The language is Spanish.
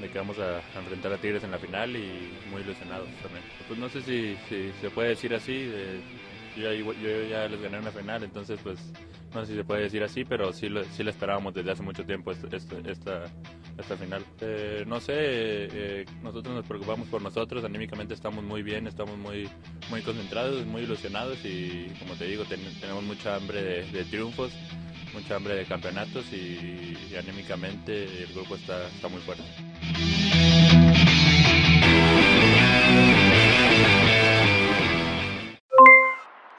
de que vamos a, enfrentar a Tigres en la final y muy ilusionados también. Pues no sé si, si se puede decir así, de- yo, igual- yo ya les gané una final, entonces pues no sé si se puede decir así, pero sí lo, sí lo esperábamos desde hace mucho tiempo esta, esta, esta, esta final. Eh, no sé, eh, nosotros nos preocupamos por nosotros, anímicamente estamos muy bien, estamos muy, muy concentrados, muy ilusionados y como te digo, ten- tenemos mucha hambre de, de triunfos mucha hambre de campeonatos y, y anímicamente el grupo está, está muy fuerte.